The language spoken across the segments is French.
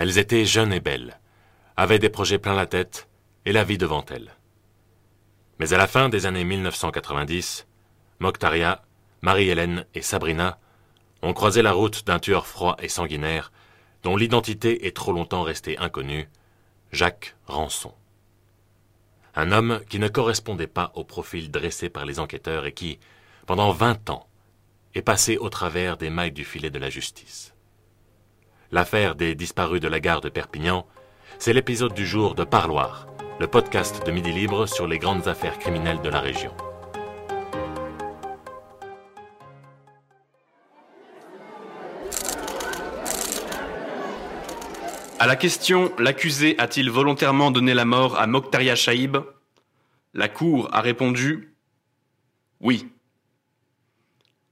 Elles étaient jeunes et belles, avaient des projets plein la tête et la vie devant elles. Mais à la fin des années 1990, Mokhtaria, Marie-Hélène et Sabrina ont croisé la route d'un tueur froid et sanguinaire dont l'identité est trop longtemps restée inconnue, Jacques Rançon. Un homme qui ne correspondait pas au profil dressé par les enquêteurs et qui, pendant vingt ans, est passé au travers des mailles du filet de la justice. L'affaire des disparus de la gare de Perpignan, c'est l'épisode du jour de Parloir, le podcast de Midi Libre sur les grandes affaires criminelles de la région. À la question L'accusé a-t-il volontairement donné la mort à Mokhtaria Shaib La Cour a répondu Oui.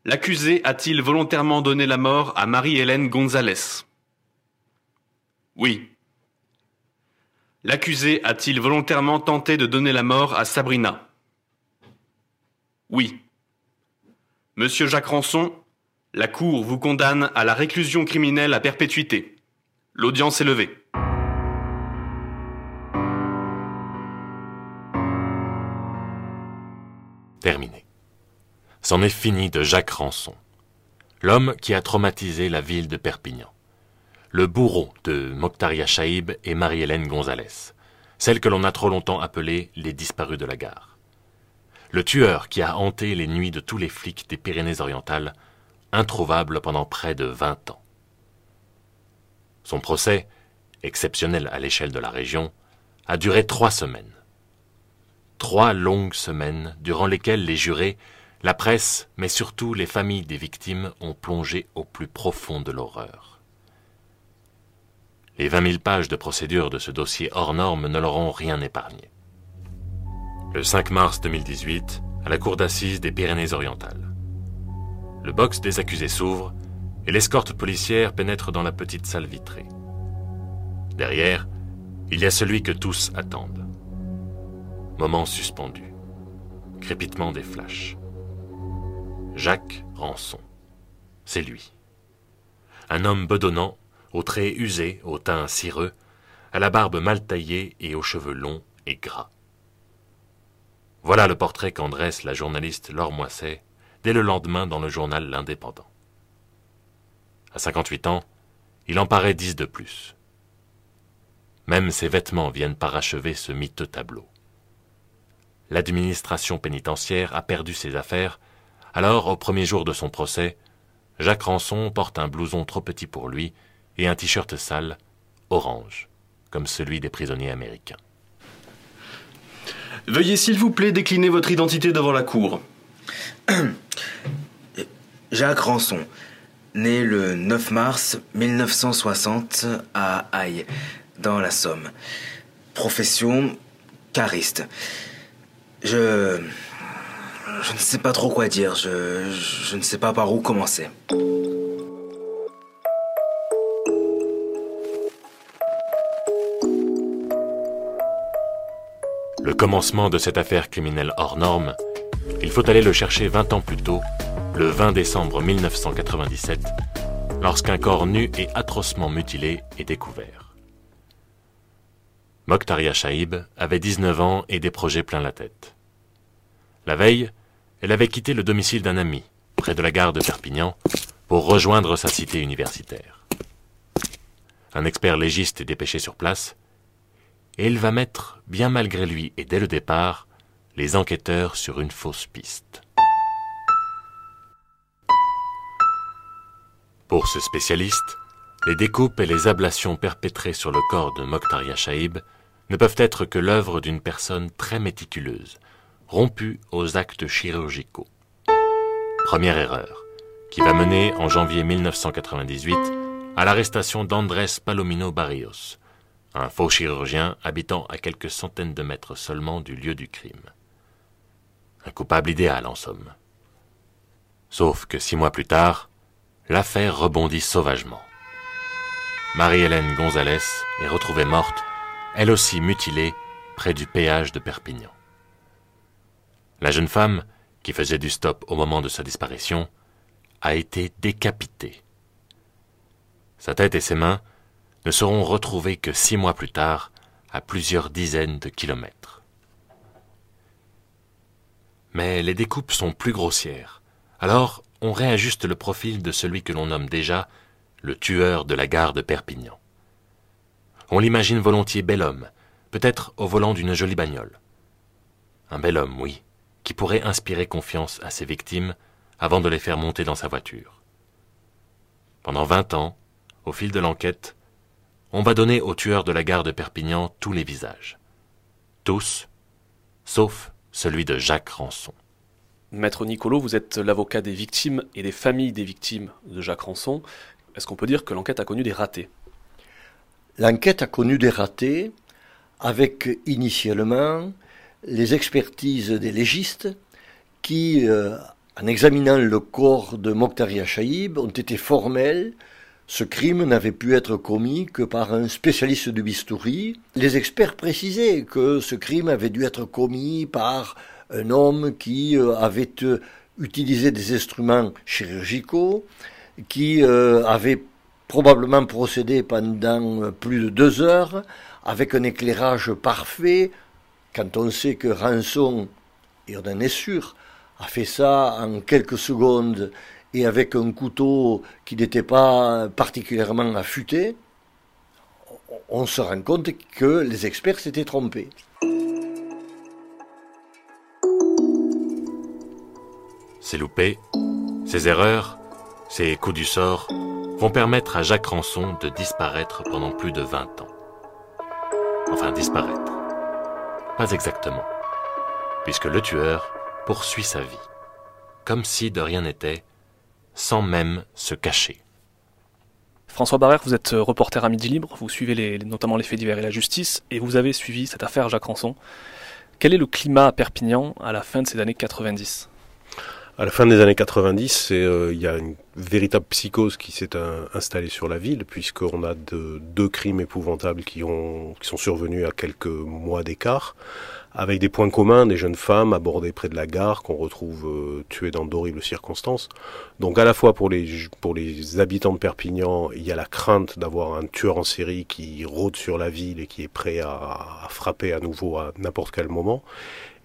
L'accusé a-t-il volontairement donné la mort à Marie-Hélène Gonzalez? Oui. L'accusé a-t-il volontairement tenté de donner la mort à Sabrina? Oui. Monsieur Jacques Rançon, la Cour vous condamne à la réclusion criminelle à perpétuité. L'audience est levée. Terminé. C'en est fini de Jacques Rançon, l'homme qui a traumatisé la ville de Perpignan, le bourreau de Mokhtaria Shaib et Marie-Hélène Gonzalez, celle que l'on a trop longtemps appelée les disparus de la gare, le tueur qui a hanté les nuits de tous les flics des Pyrénées-Orientales, introuvable pendant près de vingt ans. Son procès, exceptionnel à l'échelle de la région, a duré trois semaines. Trois longues semaines durant lesquelles les jurés, la presse, mais surtout les familles des victimes ont plongé au plus profond de l'horreur. Les vingt mille pages de procédure de ce dossier hors norme ne leur ont rien épargné. Le 5 mars 2018, à la cour d'assises des Pyrénées-Orientales. Le box des accusés s'ouvre et l'escorte policière pénètre dans la petite salle vitrée. Derrière, il y a celui que tous attendent. Moment suspendu. Crépitement des flashs. Jacques Rançon. C'est lui. Un homme bedonnant, aux traits usés, au teint cireux, à la barbe mal taillée et aux cheveux longs et gras. Voilà le portrait qu'en dresse la journaliste Laure dès le lendemain dans le journal L'Indépendant. À 58 ans, il en paraît dix de plus. Même ses vêtements viennent parachever ce miteux tableau. L'administration pénitentiaire a perdu ses affaires, alors, au premier jour de son procès, Jacques Rançon porte un blouson trop petit pour lui et un t-shirt sale, orange, comme celui des prisonniers américains. Veuillez s'il vous plaît décliner votre identité devant la cour. Jacques Rançon, né le 9 mars 1960 à Haye, dans la Somme. Profession cariste. Je. Je ne sais pas trop quoi dire, je, je ne sais pas par où commencer. Le commencement de cette affaire criminelle hors norme, il faut aller le chercher 20 ans plus tôt, le 20 décembre 1997, lorsqu'un corps nu et atrocement mutilé est découvert. Mokhtaria Shaib avait 19 ans et des projets plein la tête. La veille, elle avait quitté le domicile d'un ami, près de la gare de Perpignan, pour rejoindre sa cité universitaire. Un expert légiste est dépêché sur place, et il va mettre, bien malgré lui et dès le départ, les enquêteurs sur une fausse piste. Pour ce spécialiste, les découpes et les ablations perpétrées sur le corps de Mokhtaria Shaib ne peuvent être que l'œuvre d'une personne très méticuleuse, rompue aux actes chirurgicaux. Première erreur, qui va mener en janvier 1998 à l'arrestation d'Andrés Palomino Barrios, un faux chirurgien habitant à quelques centaines de mètres seulement du lieu du crime. Un coupable idéal en somme. Sauf que six mois plus tard, l'affaire rebondit sauvagement. Marie-Hélène Gonzalez est retrouvée morte, elle aussi mutilée, près du péage de Perpignan. La jeune femme, qui faisait du stop au moment de sa disparition, a été décapitée. Sa tête et ses mains ne seront retrouvés que six mois plus tard, à plusieurs dizaines de kilomètres. Mais les découpes sont plus grossières. Alors, on réajuste le profil de celui que l'on nomme déjà le tueur de la gare de Perpignan. On l'imagine volontiers bel homme, peut-être au volant d'une jolie bagnole. Un bel homme, oui, qui pourrait inspirer confiance à ses victimes avant de les faire monter dans sa voiture. Pendant vingt ans, au fil de l'enquête, on va donner au tueur de la gare de Perpignan tous les visages. Tous, sauf celui de Jacques Rançon. Maître Nicolo, vous êtes l'avocat des victimes et des familles des victimes de Jacques Rançon. Est-ce qu'on peut dire que l'enquête a connu des ratés? L'enquête a connu des ratés avec initialement les expertises des légistes qui, euh, en examinant le corps de Mokhtaria Chaïb, ont été formelles. Ce crime n'avait pu être commis que par un spécialiste de bistouri. Les experts précisaient que ce crime avait dû être commis par un homme qui euh, avait euh, utilisé des instruments chirurgicaux, qui euh, avait probablement procédé pendant plus de deux heures, avec un éclairage parfait, quand on sait que Rançon, et on en est sûr, a fait ça en quelques secondes et avec un couteau qui n'était pas particulièrement affûté, on se rend compte que les experts s'étaient trompés. Ces loupés, ces erreurs, ces coups du sort vont permettre à Jacques Rançon de disparaître pendant plus de 20 ans. Enfin, disparaître. Pas exactement. Puisque le tueur poursuit sa vie. Comme si de rien n'était, sans même se cacher. François Barrère, vous êtes reporter à Midi Libre, vous suivez les, notamment les faits divers et la justice, et vous avez suivi cette affaire Jacques Rançon. Quel est le climat à Perpignan à la fin de ces années 90 à la fin des années 90, euh, il y a une véritable psychose qui s'est installée sur la ville, puisqu'on a de, deux crimes épouvantables qui, ont, qui sont survenus à quelques mois d'écart, avec des points communs, des jeunes femmes abordées près de la gare qu'on retrouve euh, tuées dans d'horribles circonstances. Donc à la fois pour les, pour les habitants de Perpignan, il y a la crainte d'avoir un tueur en série qui rôde sur la ville et qui est prêt à, à frapper à nouveau à n'importe quel moment.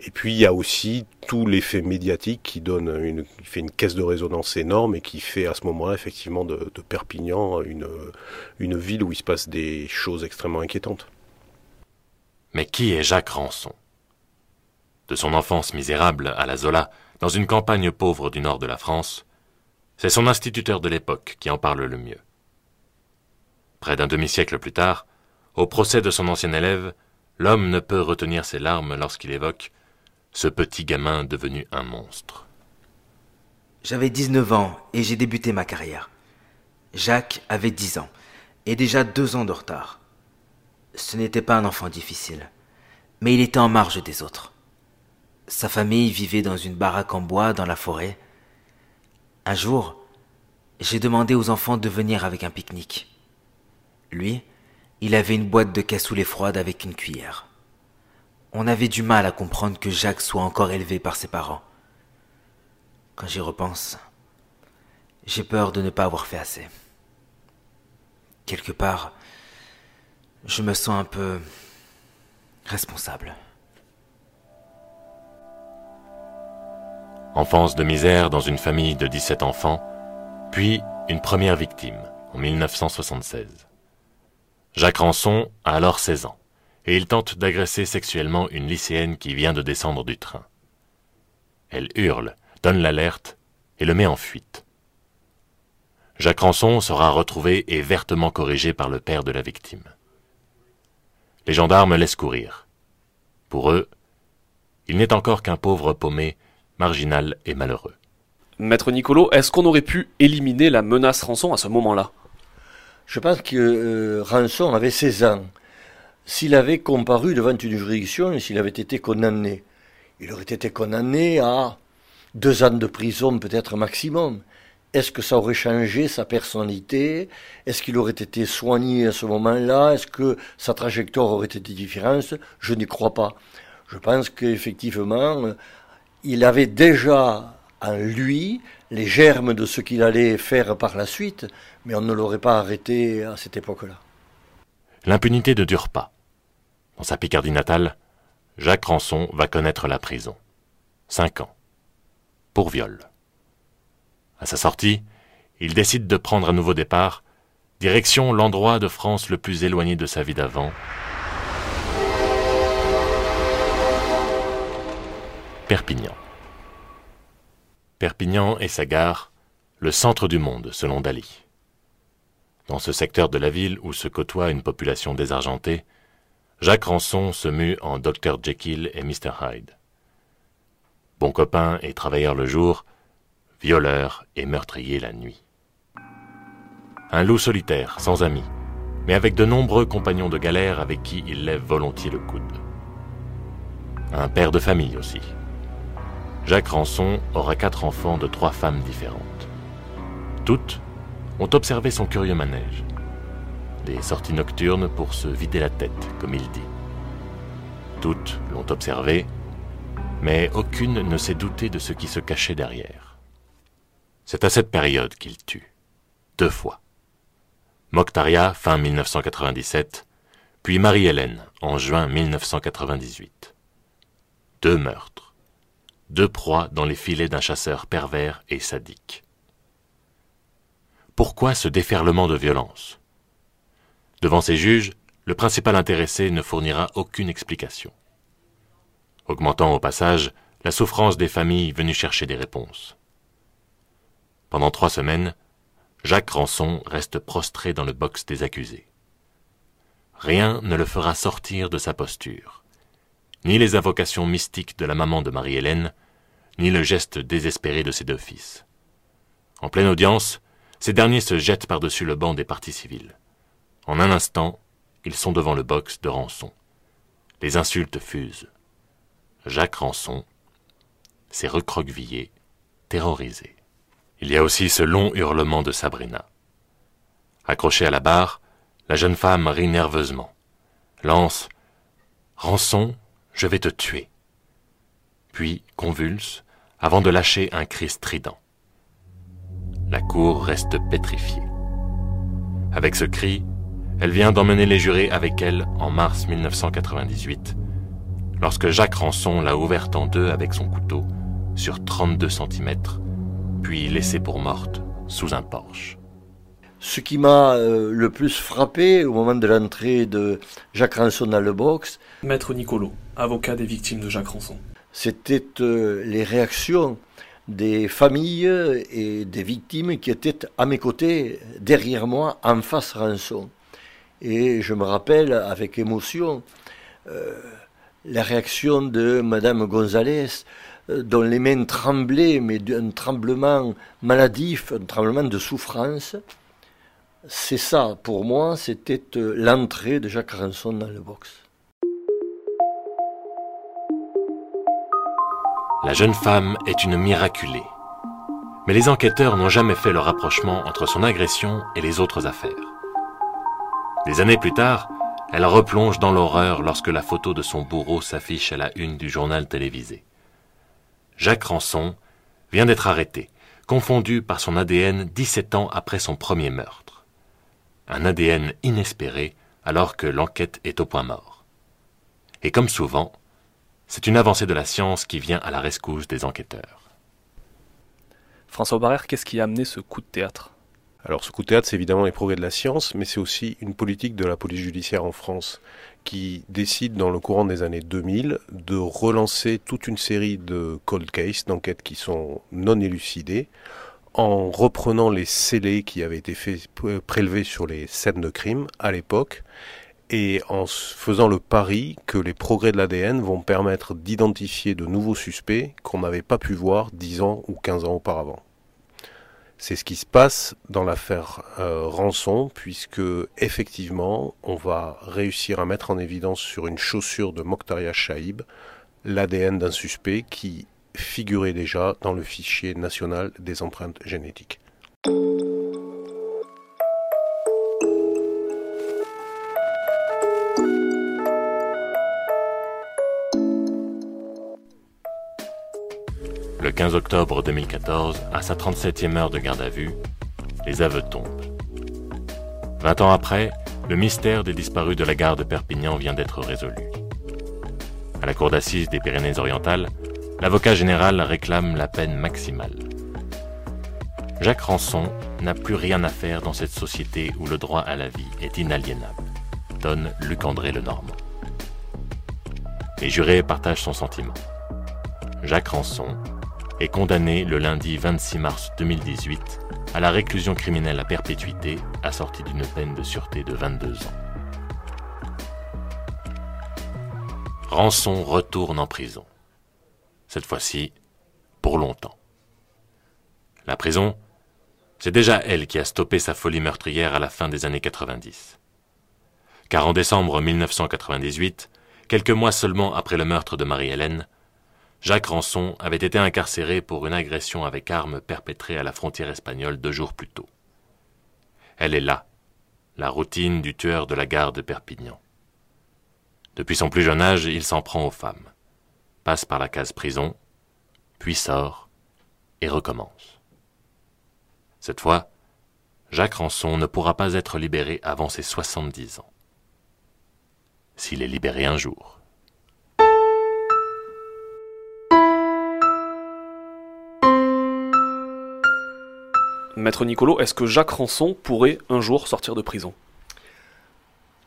Et puis il y a aussi tout l'effet médiatique qui donne une, qui fait une caisse de résonance énorme et qui fait à ce moment-là effectivement de, Perpignan une, une ville où il se passe des choses extrêmement inquiétantes. Mais qui est Jacques Rançon De son enfance misérable à la Zola, dans une campagne pauvre du nord de la France, c'est son instituteur de l'époque qui en parle le mieux. Près d'un demi-siècle plus tard, au procès de son ancien élève, l'homme ne peut retenir ses larmes lorsqu'il évoque ce petit gamin devenu un monstre. J'avais 19 ans et j'ai débuté ma carrière. Jacques avait 10 ans et déjà deux ans de retard. Ce n'était pas un enfant difficile, mais il était en marge des autres. Sa famille vivait dans une baraque en bois dans la forêt. Un jour, j'ai demandé aux enfants de venir avec un pique-nique. Lui, il avait une boîte de cassoulet froide avec une cuillère. On avait du mal à comprendre que Jacques soit encore élevé par ses parents. Quand j'y repense, j'ai peur de ne pas avoir fait assez. Quelque part, je me sens un peu responsable. Enfance de misère dans une famille de 17 enfants, puis une première victime en 1976. Jacques Rançon a alors 16 ans et il tente d'agresser sexuellement une lycéenne qui vient de descendre du train. Elle hurle, donne l'alerte et le met en fuite. Jacques Rançon sera retrouvé et vertement corrigé par le père de la victime. Les gendarmes laissent courir. Pour eux, il n'est encore qu'un pauvre paumé, marginal et malheureux. Maître Nicolo, est-ce qu'on aurait pu éliminer la menace rançon à ce moment-là? Je pense que euh, Rançon avait 16 ans s'il avait comparu devant une juridiction et s'il avait été condamné. Il aurait été condamné à deux ans de prison peut-être maximum. Est-ce que ça aurait changé sa personnalité? Est-ce qu'il aurait été soigné à ce moment-là? Est-ce que sa trajectoire aurait été différente? Je n'y crois pas. Je pense qu'effectivement, il avait déjà en lui les germes de ce qu'il allait faire par la suite, mais on ne l'aurait pas arrêté à cette époque-là. l'impunité ne dure pas. Dans sa Picardie natale, Jacques Rançon va connaître la prison. Cinq ans. Pour viol. À sa sortie, il décide de prendre un nouveau départ, direction l'endroit de France le plus éloigné de sa vie d'avant. Perpignan. Perpignan et sa gare, le centre du monde selon Dali. Dans ce secteur de la ville où se côtoie une population désargentée, Jacques Rançon se mue en Dr Jekyll et Mr Hyde. Bon copain et travailleur le jour, violeur et meurtrier la nuit. Un loup solitaire, sans amis, mais avec de nombreux compagnons de galère avec qui il lève volontiers le coude. Un père de famille aussi. Jacques Rançon aura quatre enfants de trois femmes différentes. Toutes ont observé son curieux manège des sorties nocturnes pour se vider la tête, comme il dit. Toutes l'ont observé, mais aucune ne s'est doutée de ce qui se cachait derrière. C'est à cette période qu'il tue. Deux fois. Mokhtaria, fin 1997, puis Marie-Hélène, en juin 1998. Deux meurtres. Deux proies dans les filets d'un chasseur pervers et sadique. Pourquoi ce déferlement de violence? Devant ses juges, le principal intéressé ne fournira aucune explication, augmentant au passage la souffrance des familles venues chercher des réponses. Pendant trois semaines, Jacques Rançon reste prostré dans le box des accusés. Rien ne le fera sortir de sa posture, ni les invocations mystiques de la maman de Marie-Hélène, ni le geste désespéré de ses deux fils. En pleine audience, ces derniers se jettent par-dessus le banc des parties civiles. En un instant, ils sont devant le box de Rançon. Les insultes fusent. Jacques Rançon s'est recroquevillé, terrorisé. Il y a aussi ce long hurlement de Sabrina. Accrochée à la barre, la jeune femme rit nerveusement, lance Rançon, je vais te tuer. Puis convulse, avant de lâcher un cri strident. La cour reste pétrifiée. Avec ce cri, elle vient d'emmener les jurés avec elle en mars 1998, lorsque Jacques Rançon l'a ouverte en deux avec son couteau sur 32 cm, puis laissée pour morte sous un porche. Ce qui m'a euh, le plus frappé au moment de l'entrée de Jacques Rançon dans le box, Maître Nicolo, avocat des victimes de Jacques Rançon. C'était euh, les réactions des familles et des victimes qui étaient à mes côtés, derrière moi, en face Rançon. Et je me rappelle avec émotion euh, la réaction de Madame Gonzalez, euh, dont les mains tremblaient, mais d'un tremblement maladif, un tremblement de souffrance. C'est ça, pour moi, c'était l'entrée de Jacques Ranson dans le box. La jeune femme est une miraculée. Mais les enquêteurs n'ont jamais fait le rapprochement entre son agression et les autres affaires. Des années plus tard, elle replonge dans l'horreur lorsque la photo de son bourreau s'affiche à la une du journal télévisé. Jacques Rançon vient d'être arrêté, confondu par son ADN 17 ans après son premier meurtre. Un ADN inespéré alors que l'enquête est au point mort. Et comme souvent, c'est une avancée de la science qui vient à la rescousse des enquêteurs. François Barrère, qu'est-ce qui a amené ce coup de théâtre? Alors ce coup de théâtre, c'est évidemment les progrès de la science, mais c'est aussi une politique de la police judiciaire en France qui décide dans le courant des années 2000 de relancer toute une série de cold cases, d'enquêtes qui sont non élucidées, en reprenant les scellés qui avaient été faits, prélevés sur les scènes de crime à l'époque, et en faisant le pari que les progrès de l'ADN vont permettre d'identifier de nouveaux suspects qu'on n'avait pas pu voir 10 ans ou 15 ans auparavant. C'est ce qui se passe dans l'affaire euh, Rançon, puisque effectivement, on va réussir à mettre en évidence sur une chaussure de Mokhtaria Shaib l'ADN d'un suspect qui figurait déjà dans le fichier national des empreintes génétiques. 15 octobre 2014, à sa 37e heure de garde à vue, les aveux tombent. Vingt ans après, le mystère des disparus de la gare de Perpignan vient d'être résolu. À la cour d'assises des Pyrénées-Orientales, l'avocat général réclame la peine maximale. Jacques Ranson n'a plus rien à faire dans cette société où le droit à la vie est inaliénable, donne Luc-André Lenormand. Les jurés partagent son sentiment. Jacques Ranson est condamné le lundi 26 mars 2018 à la réclusion criminelle à perpétuité assortie d'une peine de sûreté de 22 ans. Rançon retourne en prison. Cette fois-ci, pour longtemps. La prison, c'est déjà elle qui a stoppé sa folie meurtrière à la fin des années 90. Car en décembre 1998, quelques mois seulement après le meurtre de Marie-Hélène, Jacques Rançon avait été incarcéré pour une agression avec arme perpétrée à la frontière espagnole deux jours plus tôt. Elle est là, la routine du tueur de la gare de Perpignan. Depuis son plus jeune âge, il s'en prend aux femmes, passe par la case prison, puis sort et recommence. Cette fois, Jacques Rançon ne pourra pas être libéré avant ses 70 ans. S'il est libéré un jour. Maître Nicolo, est-ce que Jacques Ranson pourrait un jour sortir de prison?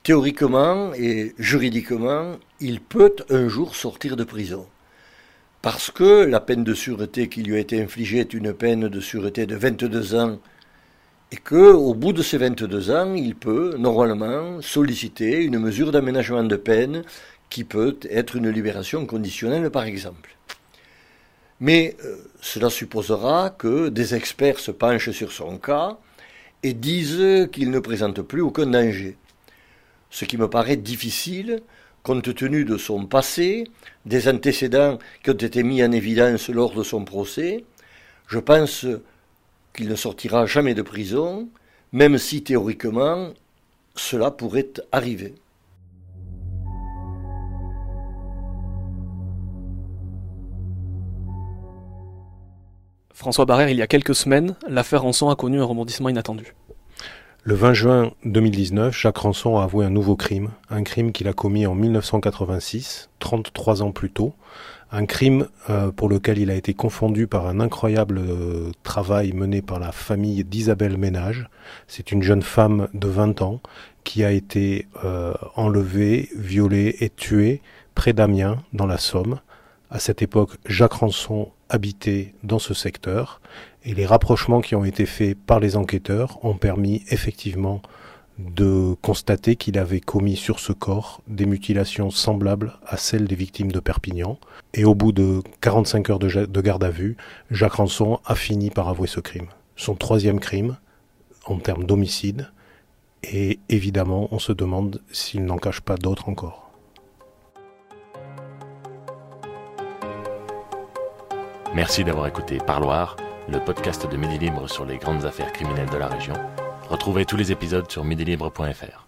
Théoriquement et juridiquement, il peut un jour sortir de prison. Parce que la peine de sûreté qui lui a été infligée est une peine de sûreté de 22 ans et que, au bout de ces 22 ans, il peut normalement solliciter une mesure d'aménagement de peine qui peut être une libération conditionnelle par exemple. Mais euh, cela supposera que des experts se penchent sur son cas et disent qu'il ne présente plus aucun danger. Ce qui me paraît difficile compte tenu de son passé, des antécédents qui ont été mis en évidence lors de son procès. Je pense qu'il ne sortira jamais de prison, même si théoriquement cela pourrait arriver. François Barrère, il y a quelques semaines, l'affaire Rançon a connu un rebondissement inattendu. Le 20 juin 2019, Jacques Rançon a avoué un nouveau crime, un crime qu'il a commis en 1986, 33 ans plus tôt, un crime euh, pour lequel il a été confondu par un incroyable euh, travail mené par la famille d'Isabelle Ménage. C'est une jeune femme de 20 ans qui a été euh, enlevée, violée et tuée près d'Amiens, dans la Somme. À cette époque, Jacques Rançon habitait dans ce secteur et les rapprochements qui ont été faits par les enquêteurs ont permis effectivement de constater qu'il avait commis sur ce corps des mutilations semblables à celles des victimes de Perpignan. Et au bout de 45 heures de, garde à vue, Jacques Ranson a fini par avouer ce crime. Son troisième crime en termes d'homicide. Et évidemment, on se demande s'il n'en cache pas d'autres encore. Merci d'avoir écouté Parloir, le podcast de Midi Libre sur les grandes affaires criminelles de la région. Retrouvez tous les épisodes sur midilibre.fr.